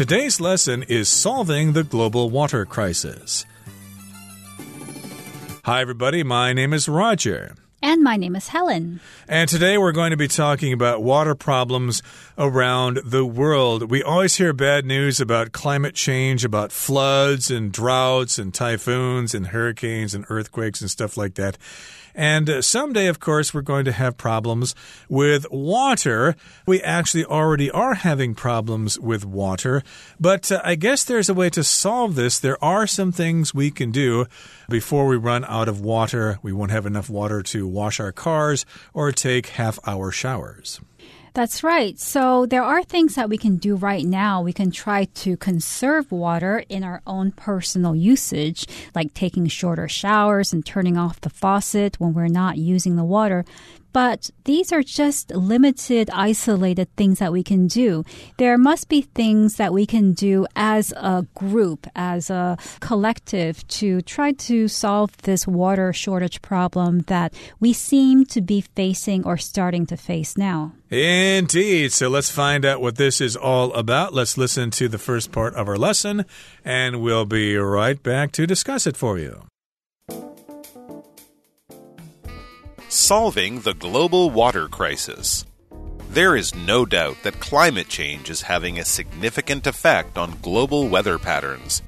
Today's lesson is solving the global water crisis. Hi, everybody. My name is Roger. And my name is Helen. And today we're going to be talking about water problems around the world. We always hear bad news about climate change, about floods and droughts and typhoons and hurricanes and earthquakes and stuff like that. And uh, someday, of course, we're going to have problems with water. We actually already are having problems with water. But uh, I guess there's a way to solve this. There are some things we can do before we run out of water. We won't have enough water to wash our cars or take half hour showers. That's right. So there are things that we can do right now. We can try to conserve water in our own personal usage, like taking shorter showers and turning off the faucet when we're not using the water. But these are just limited, isolated things that we can do. There must be things that we can do as a group, as a collective to try to solve this water shortage problem that we seem to be facing or starting to face now. Indeed. So let's find out what this is all about. Let's listen to the first part of our lesson, and we'll be right back to discuss it for you. Solving the global water crisis. There is no doubt that climate change is having a significant effect on global weather patterns.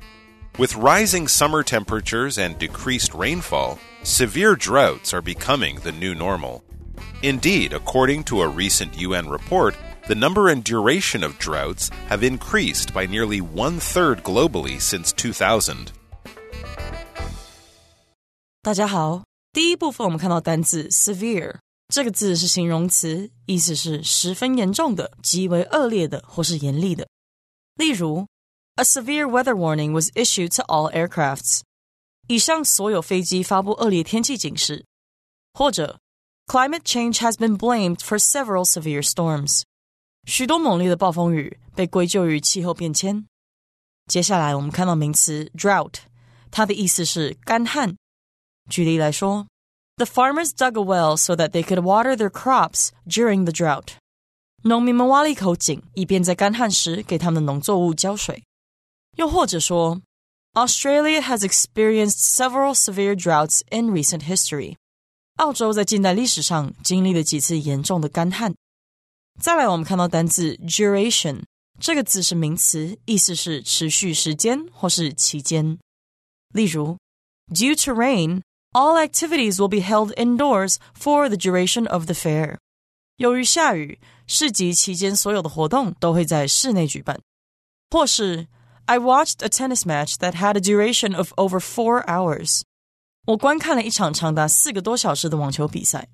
With rising summer temperatures and decreased rainfall, severe droughts are becoming the new normal. Indeed, according to a recent UN report, the number and duration of droughts have increased by nearly one third globally since 2000. 大家好， 第一部分我们看到单字 severe 这个字是形容词，意思是十分严重的、极为恶劣的或是严厉的。例如，A severe weather warning was issued to all aircrafts。以上所有飞机发布恶劣天气警示。或者，Climate change has been blamed for several severe storms。许多猛烈的暴风雨被归咎于气候变迁。接下来我们看到名词 drought，它的意思是干旱。举例来说，The farmers dug a well so that they could water their crops during the drought。农民们挖了一口井，以便在干旱时给他们的农作物浇水。又或者说，Australia has experienced several severe droughts in recent history。澳洲在近代历史上经历了几次严重的干旱。再来，我们看到单字 duration，这个字是名词，意思是持续时间或是期间。例如，Due to rain。 all activities will be held indoors for the duration of the fair. 由于下雨，市集期间所有的活动都会在室内举办。或是 I watched a tennis match that had a duration of over four hours. 我观看了一场长达四个多小时的网球比赛。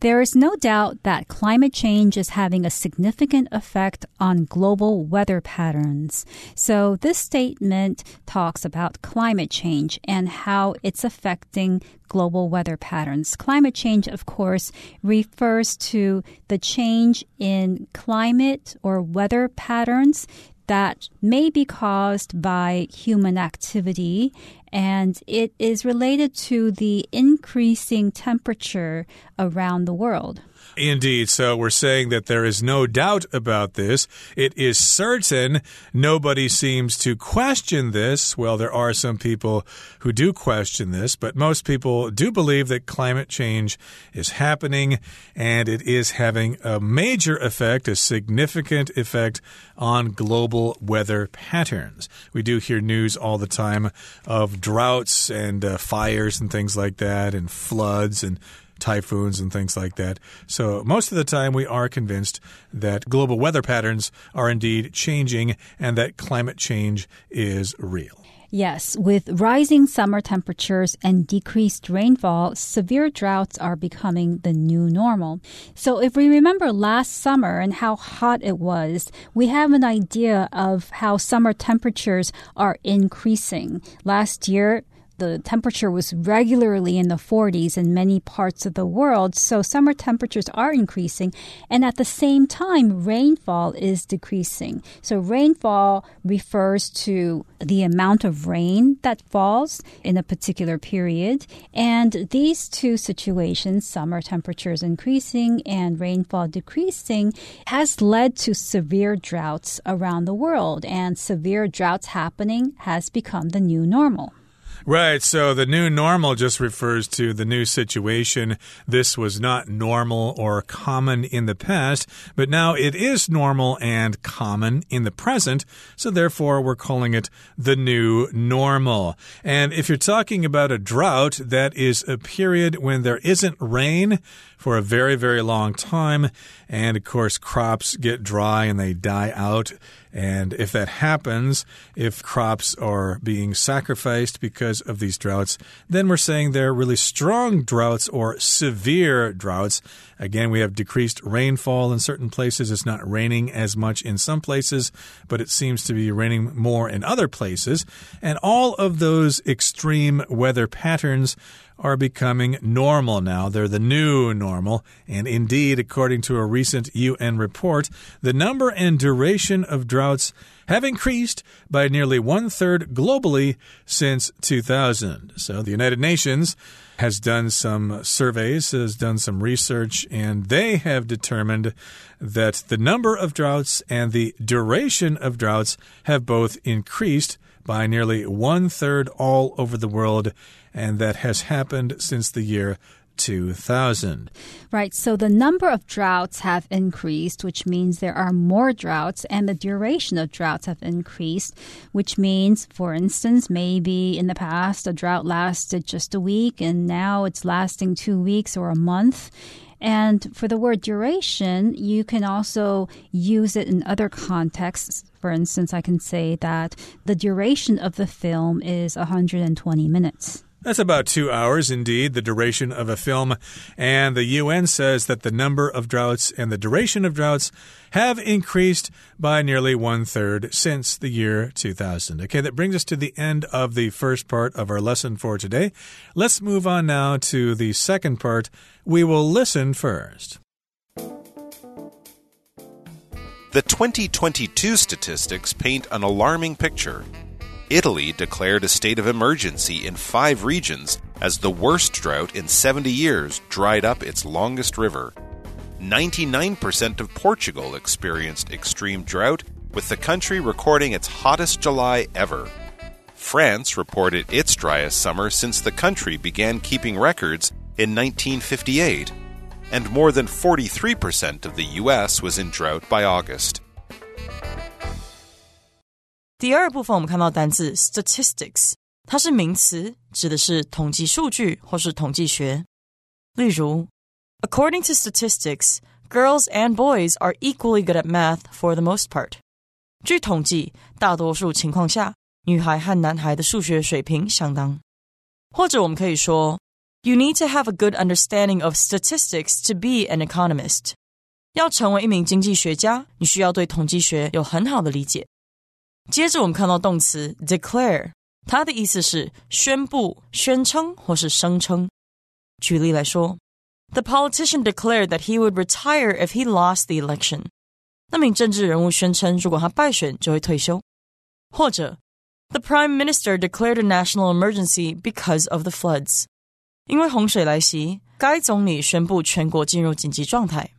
There is no doubt that climate change is having a significant effect on global weather patterns. So this statement talks about climate change and how it's affecting global weather patterns. Climate change, of course, refers to the change in climate or weather patterns that may be caused by human activity and it is related to the increasing temperature around the world. Indeed. So we're saying that there is no doubt about this. It is certain. Nobody seems to question this. Well, there are some people who do question this, but most people do believe that climate change is happening and it is having a major effect, a significant effect on global weather patterns. We do hear news all the time of droughts and uh, fires and things like that, and floods and typhoons and things like that. So, most of the time, we are convinced that global weather patterns are indeed changing and that climate change is real. Yes, with rising summer temperatures and decreased rainfall, severe droughts are becoming the new normal. So, if we remember last summer and how hot it was, we have an idea of how summer temperatures are increasing. Last year, the temperature was regularly in the 40s in many parts of the world. So summer temperatures are increasing. And at the same time, rainfall is decreasing. So rainfall refers to the amount of rain that falls in a particular period. And these two situations, summer temperatures increasing and rainfall decreasing, has led to severe droughts around the world. And severe droughts happening has become the new normal. Right. So the new normal just refers to the new situation. This was not normal or common in the past, but now it is normal and common in the present. So therefore, we're calling it the new normal. And if you're talking about a drought, that is a period when there isn't rain for a very, very long time. And of course, crops get dry and they die out. And if that happens, if crops are being sacrificed because of these droughts, then we're saying they're really strong droughts or severe droughts. Again, we have decreased rainfall in certain places. It's not raining as much in some places, but it seems to be raining more in other places. And all of those extreme weather patterns are becoming normal now. They're the new normal. And indeed, according to a recent UN report, the number and duration of droughts have increased by nearly one third globally since 2000. So the United Nations has done some surveys, has done some research, and they have determined that the number of droughts and the duration of droughts have both increased by nearly one third all over the world, and that has happened since the year 2000. Right. So the number of droughts have increased, which means there are more droughts, and the duration of droughts have increased, which means, for instance, maybe in the past a drought lasted just a week, and now it's lasting two weeks or a month. And for the word duration, you can also use it in other contexts. For instance, I can say that the duration of the film is 120 minutes. That's about two hours, indeed, the duration of a film. And the UN says that the number of droughts and the duration of droughts have increased by nearly one third since the year 2000. Okay, that brings us to the end of the first part of our lesson for today. Let's move on now to the second part. We will listen first. The 2022 statistics paint an alarming picture. Italy declared a state of emergency in five regions as the worst drought in 70 years dried up its longest river. 99% of Portugal experienced extreme drought, with the country recording its hottest July ever. France reported its driest summer since the country began keeping records in 1958, and more than 43% of the U.S. was in drought by August. 第二部分我们看到单字 statistics，它是名词，指的是统计数据或是统计学。例如，According to statistics, girls and boys are equally good at math for the most part。据统计，大多数情况下，女孩和男孩的数学水平相当。或者我们可以说 ，You need to have a good understanding of statistics to be an economist。要成为一名经济学家，你需要对统计学有很好的理解。接着我们看到动词 declare，它的意思是宣布、宣称或是声称。举例来说，The politician declared that he would retire if he lost the election。那名政治人物宣称，如果他败选就会退休。或者，The prime minister declared a national emergency because of the floods。 因为洪水来袭，该总理宣布全国进入紧急状态。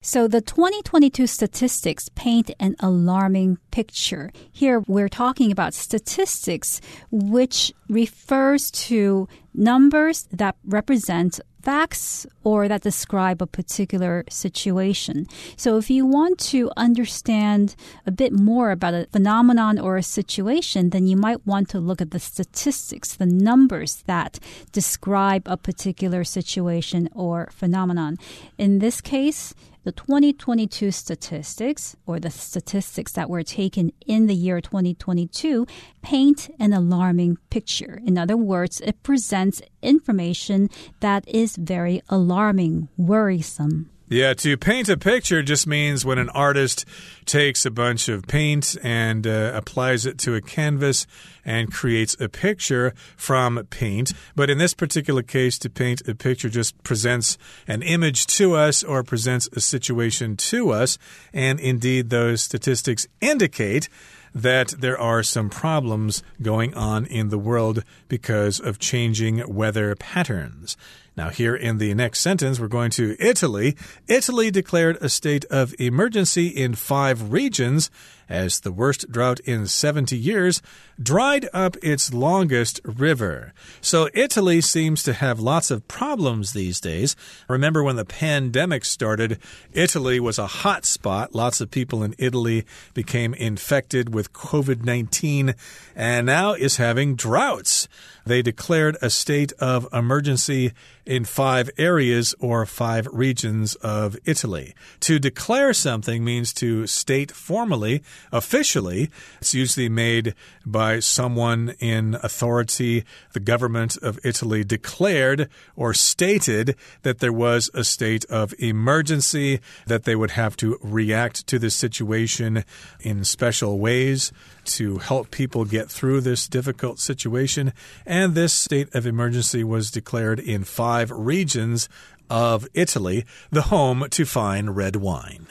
So the 2022 statistics paint an alarming picture. Here we're talking about statistics, which refers to numbers that represent facts or that describe a particular situation. So if you want to understand a bit more about a phenomenon or a situation, then you might want to look at the statistics, the numbers that describe a particular situation or phenomenon. In this case, the 2022 statistics, or the statistics that were taken in the year 2022, paint an alarming picture. In other words, it presents information that is very alarming, worrisome. Yeah, to paint a picture just means when an artist takes a bunch of paint and uh, applies it to a canvas and creates a picture from paint. But in this particular case, to paint a picture just presents an image to us or presents a situation to us. And indeed, those statistics indicate that there are some problems going on in the world because of changing weather patterns. Now, here in the next sentence, we're going to Italy. Italy declared a state of emergency in five regions as the worst drought in 70 years dried up its longest river. So Italy seems to have lots of problems these days. Remember when the pandemic started, Italy was a hot spot. Lots of people in Italy became infected with COVID 19 and now is having droughts. They declared a state of emergency in five areas or five regions of Italy. To declare something means to state formally officially. It's usually made by someone in authority. The government of Italy declared or stated that there was a state of emergency, that they would have to react to the situation in special ways to help people get through this difficult situation. And this state of emergency was declared in five regions of Italy, the home to fine red wine.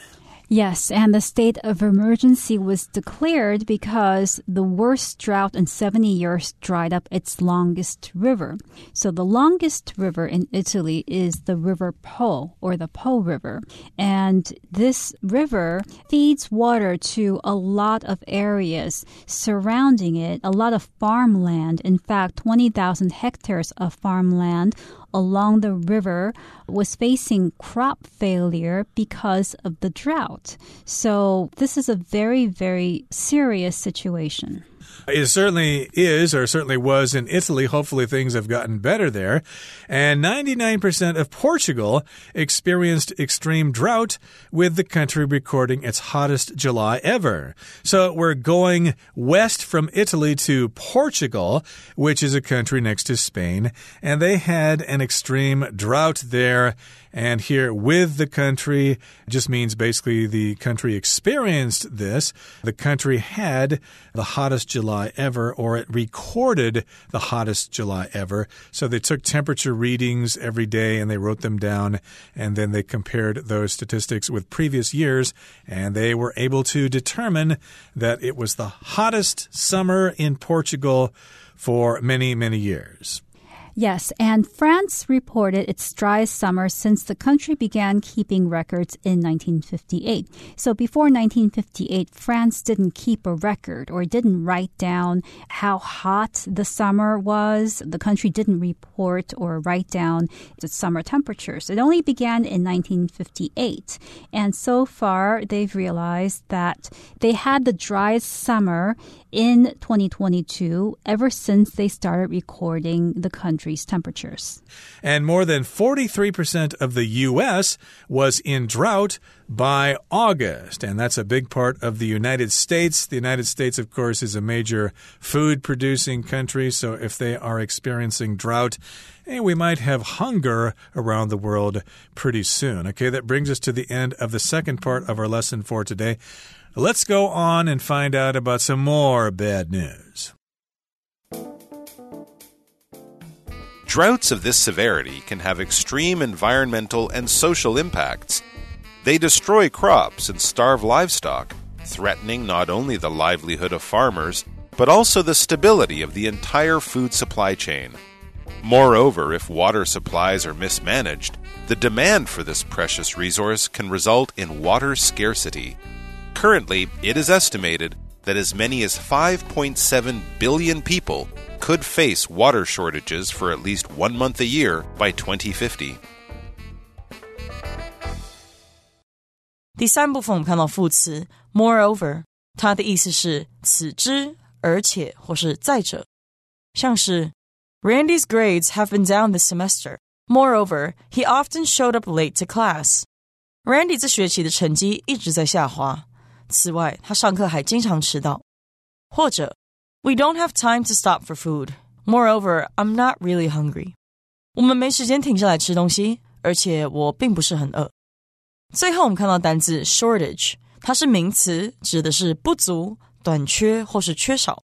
Yes, and the state of emergency was declared because the worst drought in 70 years dried up its longest river. So the longest river in Italy is the River Po or the Po River. And this river feeds water to a lot of areas surrounding it, a lot of farmland. In fact, 20,000 hectares of farmland along the river was facing crop failure because of the drought. So this is a very, very serious situation. It certainly is, or certainly was in Italy. Hopefully, things have gotten better there. And 99% of Portugal experienced extreme drought, with the country recording its hottest July ever. So we're going west from Italy to Portugal, which is a country next to Spain, and they had an extreme drought there. And here with the country just means basically the country experienced this. The country had the hottest July ever, or it recorded the hottest July ever. So they took temperature readings every day and they wrote them down. And then they compared those statistics with previous years. And they were able to determine that it was the hottest summer in Portugal for many, many years. Yes, and France reported its driest summer since the country began keeping records in 1958. So before 1958, France didn't keep a record or didn't write down how hot the summer was. The country didn't report or write down the summer temperatures. It only began in 1958. And so far, they've realized that they had the driest summer in 2022 ever since they started recording the country's temperatures. And more than 43% of the U.S. was in drought by August. And that's a big part of the United States. The United States, of course, is a major food producing country. So if they are experiencing drought, and eh, we might have hunger around the world pretty soon. Okay, that brings us to the end of the second part of our lesson for today. Let's go on and find out about some more bad news. Droughts of this severity can have extreme environmental and social impacts. They destroy crops and starve livestock, threatening not only the livelihood of farmers, but also the stability of the entire food supply chain. Moreover, if water supplies are mismanaged, the demand for this precious resource can result in water scarcity. Currently, it is estimated that as many as 5.7 billion people could face water shortages for at least one month a year by 2050. 第三部分我们看到副词 moreover，它的意思是此之、而且或是再者，像是 Randy's grades have been down this semester. Moreover, he often showed up late to class. Randy 这学期的成绩一直在下滑。 此外，他上课还经常迟到。或者，We don't have time to stop for food. Moreover, I'm not really hungry. 我们没时间停下来吃东西，而且我并不是很饿。 最后我们看到单字 shortage，它是名词，指的是不足、短缺或是缺少。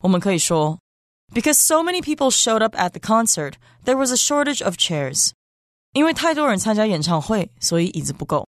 我们可以说，Because so many people showed up at the concert, there was a shortage of chairs。因为太多人参加演唱会，所以椅子不够。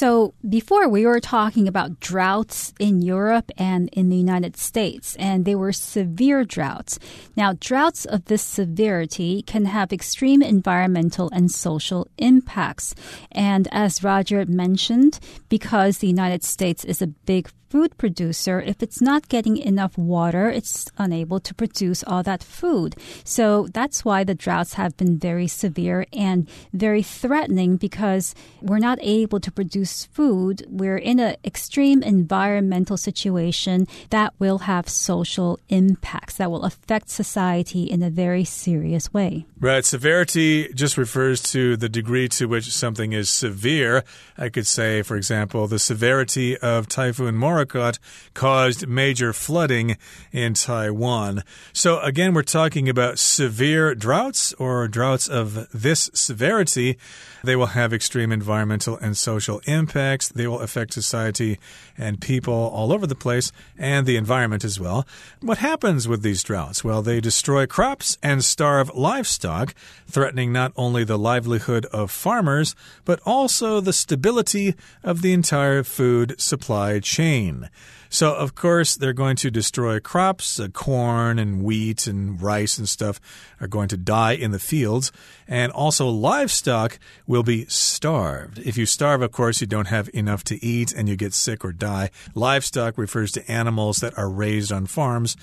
So, before we were talking about droughts in Europe and in the United States, and they were severe droughts. Now, droughts of this severity can have extreme environmental and social impacts. And as Roger mentioned, because the United States is a big food producer, if it's not getting enough water, it's unable to produce all that food. So that's why the droughts have been very severe and very threatening because we're not able to produce food. We're in an extreme environmental situation that will have social impacts that will affect society in a very serious way. Right. Severity just refers to the degree to which something is severe. I could say, for example, the severity of Typhoon Morakot Morakot caused major flooding in Taiwan. So, again, we're talking about severe droughts or droughts of this severity. They will have extreme environmental and social impacts. They will affect society and people all over the place and the environment as well. What happens with these droughts? Well, they destroy crops and starve livestock, threatening not only the livelihood of farmers, but also the stability of the entire food supply chain. So, of course, they're going to destroy crops. Uh, corn and wheat and rice and stuff are going to die in the fields. And also, livestock will be starved. If you starve, of course, you don't have enough to eat and you get sick or die. Livestock refers to animals that are raised on farms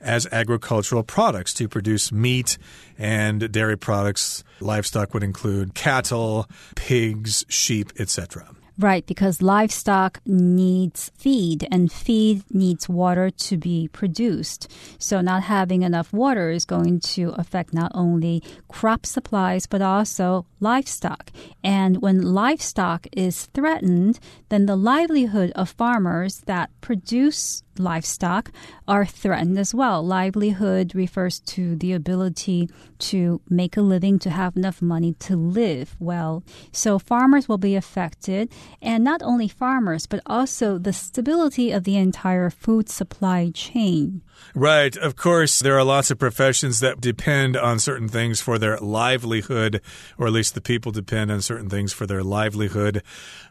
as agricultural products to produce meat and dairy products. Livestock would include cattle, pigs, sheep, etc. Right, because livestock needs feed and feed needs water to be produced. So not having enough water is going to affect not only crop supplies but also livestock. And when livestock is threatened, then the livelihood of farmers that produce livestock are threatened as well. Livelihood refers to the ability to make a living, to have enough money to live well. So farmers will be affected, and not only farmers, but also the stability of the entire food supply chain. Right. Of course, there are lots of professions that depend on certain things for their livelihood, or at least the people depend on certain things for their livelihood.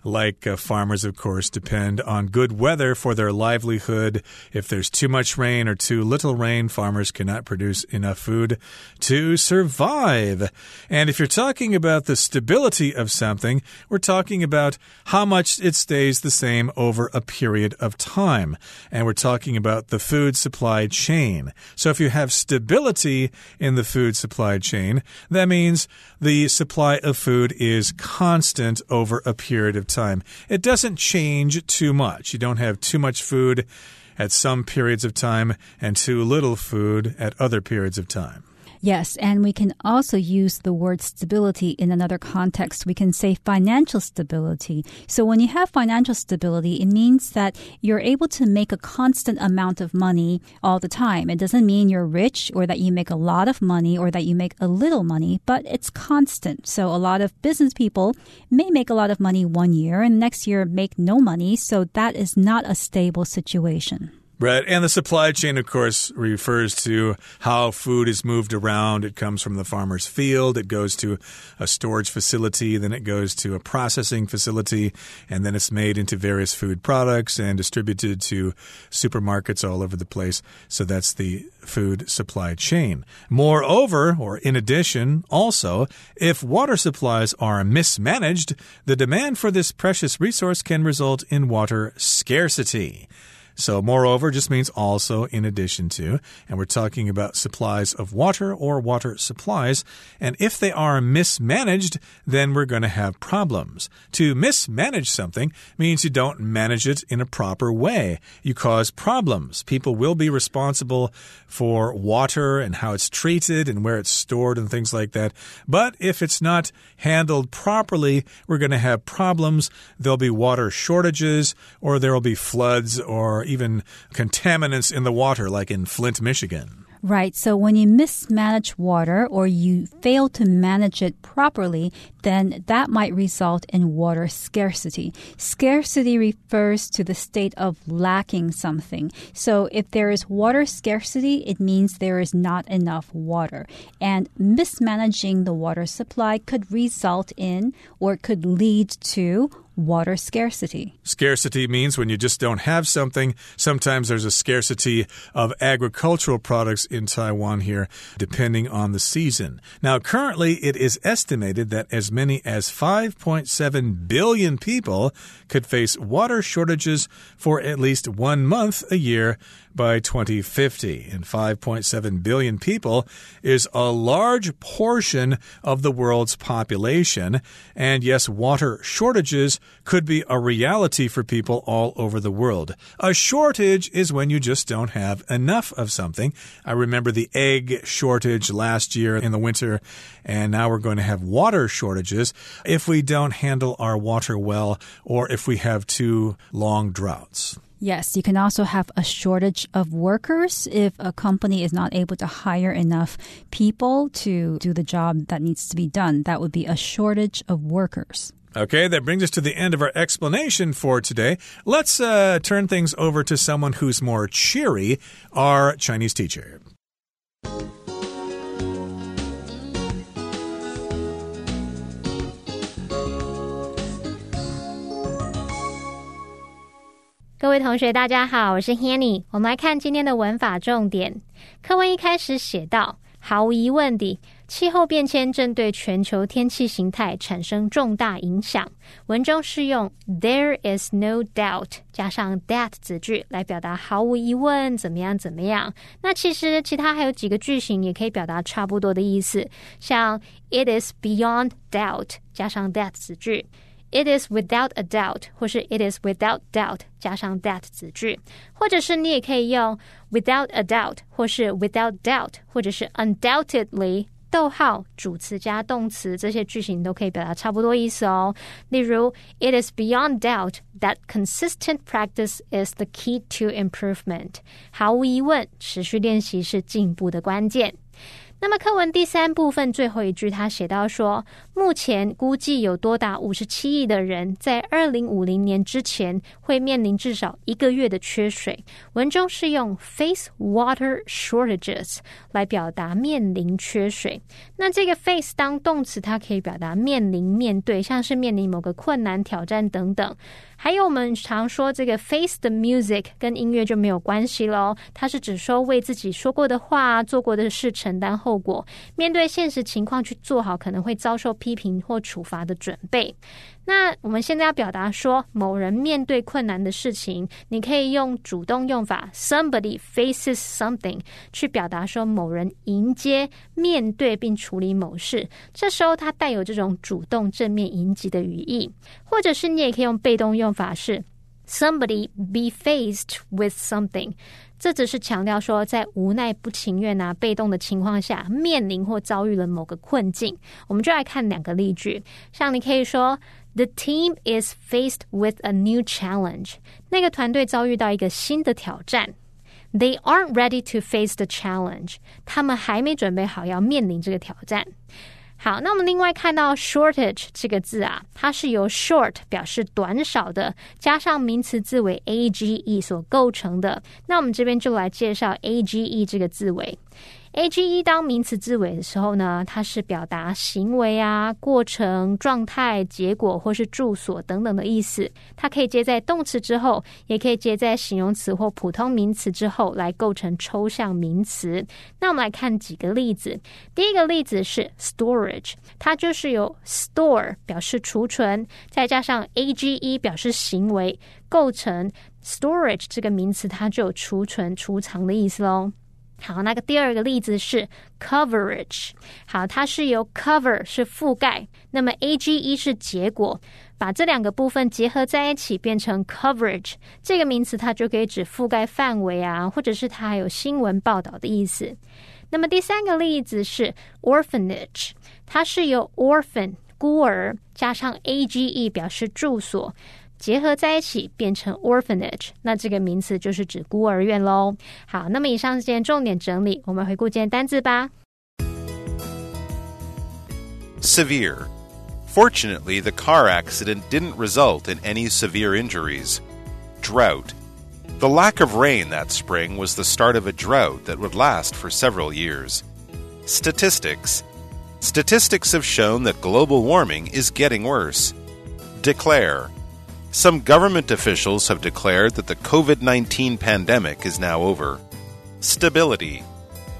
Like uh, farmers, of course, depend on good weather for their livelihood. If there's too much rain or too little rain, farmers cannot produce enough food to survive. And if you're talking about the stability of something, we're talking about how much it stays the same over a period of time. And we're talking about the food supply chain. So if you have stability in the food supply chain, that means the supply of food is constant over a period of time. It doesn't change too much. You don't have too much food at some periods of time and too little food at other periods of time. Yes, and we can also use the word stability in another context. We can say financial stability. So when you have financial stability, it means that you're able to make a constant amount of money all the time. It doesn't mean you're rich or that you make a lot of money or that you make a little money, but it's constant. So a lot of business people may make a lot of money one year and next year make no money. So that is not a stable situation. Right. And the supply chain, of course, refers to how food is moved around. It comes from the farmer's field, it goes to a storage facility, then it goes to a processing facility, and then it's made into various food products and distributed to supermarkets all over the place. So that's the food supply chain. Moreover, or in addition, also, if water supplies are mismanaged, the demand for this precious resource can result in water scarcity. So, moreover just means also in addition to. And we're talking about supplies of water or water supplies. And if they are mismanaged, then we're going to have problems. To mismanage something means you don't manage it in a proper way. You cause problems. People will be responsible for water and how it's treated and where it's stored and things like that. But if it's not handled properly, we're going to have problems. There'll be water shortages or there will be floods or even contaminants in the water, like in Flint, Michigan. Right. So when you mismanage water or you fail to manage it properly, then that might result in water scarcity. Scarcity refers to the state of lacking something. So if there is water scarcity, it means there is not enough water. And mismanaging the water supply could result in or could lead to water scarcity. Scarcity means when you just don't have something. Sometimes there's a scarcity of agricultural products in Taiwan here, depending on the season. Now, currently, it is estimated that as many as 5.7 billion people could face water shortages for at least one month a year by 2050. And 5.7 billion people is a large portion of the world's population. And yes, water shortages could be a reality for people all over the world. A shortage is when you just don't have enough of something. I remember the egg shortage last year in the winter, and now we're going to have water shortages if we don't handle our water well or if we have too long droughts. Yes, you can also have a shortage of workers if a company is not able to hire enough people to do the job that needs to be done. That would be a shortage of workers. Okay, that brings us to the end of our explanation for today. Let's uh, turn things over to someone who's more cheery, our Chinese teacher. 各位同学，大家好，我是 Hanny。我们来看今天的文法重点。课文一开始写到，毫无疑问地， 气候变迁正对全球天气形态产生重大影响。文中是用 "There is no doubt" 加上 that 子句来表达毫无疑问怎么样怎么样。那其实其他还有几个句型也可以表达差不多的意思，像 "It is beyond doubt" 加上 that 子句。It is without a doubt，或是 It is without doubt 加上 that 子句，或者是你也可以用 without a doubt，或是 without doubt，或者是 undoubtedly 逗号主词加动词，这些句型都可以表达差不多意思哦。例如，It is beyond doubt that consistent practice is the key to improvement。毫无疑问，持续练习是进步的关键。那么课文第三部分最后一句，他写到说，目前估计有多达五十七亿的人在二零五零年之前会面临至少一个月的缺水。文中是用 face water shortages 来表达面临缺水。那这个 face 当动词，它可以表达面临、面对，像是面临某个困难、挑战等等。还有我们常说这个 face the music 跟音乐就没有关系喽，它是指说为自己说过的话、做过的事承担后果，面对现实情况去做好可能会遭受批评或处罚的准备。那我们现在要表达说，某人面对困难的事情，你可以用主动用法 somebody faces something 去表达说某人迎接、面对并处理某事。这时候它带有这种主动、正面迎击的语义，或者是你也可以用被动用法是 somebody be faced with something。这只是强调说，在无奈、不情愿啊、被动的情况下，面临或遭遇了某个困境。我们就来看两个例句，像你可以说。The team is faced with a new challenge. 那个团队遭遇到一个新的挑战。They aren't ready to face the challenge. 他们还没准备好要面临这个挑战。好，那我们另外看到 shortage 这个字啊，它是由 short 表示短少的，加上名词字尾 age 所构成的。那我们这边就来介绍 age 这个字尾。A G E 当名词字尾的时候呢，它是表达行为啊、过程、状态、结果或是住所等等的意思。它可以接在动词之后，也可以接在形容词或普通名词之后，来构成抽象名词。那我们来看几个例子。第一个例子是 storage，它就是由 store 表示储存，再加上 A G E 表示行为，构成 storage 这个名词，它就有储存、储藏的意思喽。好，那个第二个例子是 coverage。好，它是由 cover 是覆盖，那么 a g e 是结果，把这两个部分结合在一起变成 coverage 这个名词，它就可以指覆盖范围啊，或者是它还有新闻报道的意思。那么第三个例子是 orphanage，它是由 orphan 孤儿加上 a g e 表示住所。结合在一起变成 orphanage，那这个名词就是指孤儿院喽。好，那么以上是今天重点整理，我们回顾今天单字吧。Severe. Fortunately, the car accident didn't result in any severe injuries. Drought. The lack of rain that spring was the start of a drought that would last for several years. Statistics. Statistics have shown that global warming is getting worse. Declare. Some government officials have declared that the COVID 19 pandemic is now over. Stability.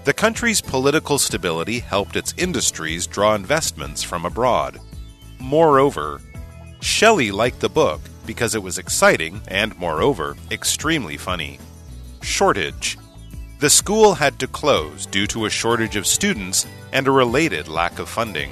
The country's political stability helped its industries draw investments from abroad. Moreover, Shelley liked the book because it was exciting and, moreover, extremely funny. Shortage. The school had to close due to a shortage of students and a related lack of funding.